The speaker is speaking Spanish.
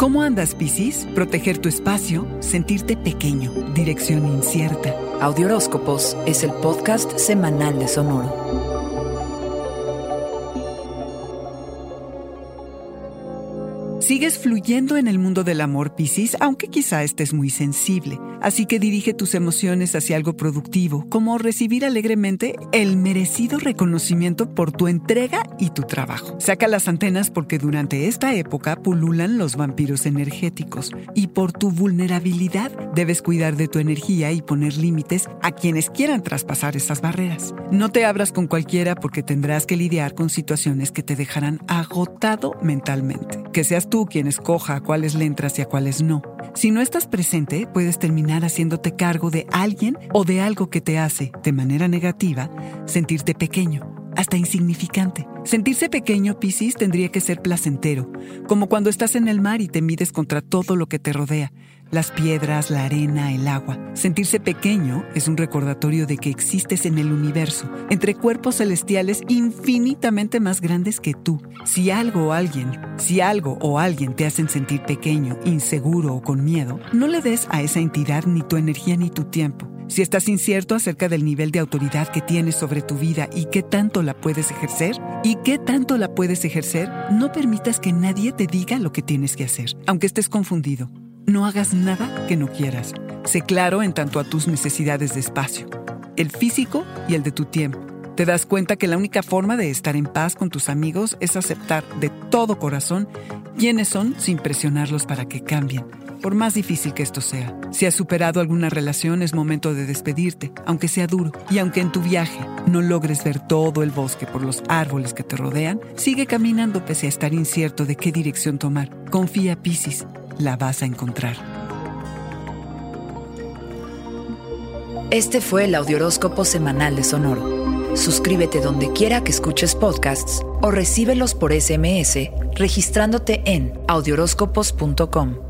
¿Cómo andas, Piscis? Proteger tu espacio, sentirte pequeño, dirección incierta. Audioróscopos es el podcast semanal de Sonoro. Sigues fluyendo en el mundo del amor, Piscis, aunque quizá estés muy sensible. Así que dirige tus emociones hacia algo productivo, como recibir alegremente el merecido reconocimiento por tu entrega y tu trabajo. Saca las antenas porque durante esta época pululan los vampiros energéticos y por tu vulnerabilidad debes cuidar de tu energía y poner límites a quienes quieran traspasar esas barreras. No te abras con cualquiera porque tendrás que lidiar con situaciones que te dejarán agotado mentalmente. Que seas tú quien escoja a cuáles le entras y a cuáles no. Si no estás presente, puedes terminar haciéndote cargo de alguien o de algo que te hace, de manera negativa, sentirte pequeño hasta insignificante. Sentirse pequeño, Piscis, tendría que ser placentero, como cuando estás en el mar y te mides contra todo lo que te rodea, las piedras, la arena, el agua. Sentirse pequeño es un recordatorio de que existes en el universo, entre cuerpos celestiales infinitamente más grandes que tú. Si algo o alguien, si algo o alguien te hacen sentir pequeño, inseguro o con miedo, no le des a esa entidad ni tu energía ni tu tiempo. Si estás incierto acerca del nivel de autoridad que tienes sobre tu vida y qué tanto la puedes ejercer, y qué tanto la puedes ejercer, no permitas que nadie te diga lo que tienes que hacer, aunque estés confundido. No hagas nada que no quieras. Sé claro en tanto a tus necesidades de espacio, el físico y el de tu tiempo. Te das cuenta que la única forma de estar en paz con tus amigos es aceptar de todo corazón quiénes son sin presionarlos para que cambien por más difícil que esto sea. Si has superado alguna relación, es momento de despedirte, aunque sea duro. Y aunque en tu viaje no logres ver todo el bosque por los árboles que te rodean, sigue caminando pese a estar incierto de qué dirección tomar. Confía, Piscis, la vas a encontrar. Este fue el Audioróscopo Semanal de Sonoro. Suscríbete donde quiera que escuches podcasts o recíbelos por SMS registrándote en audioróscopos.com.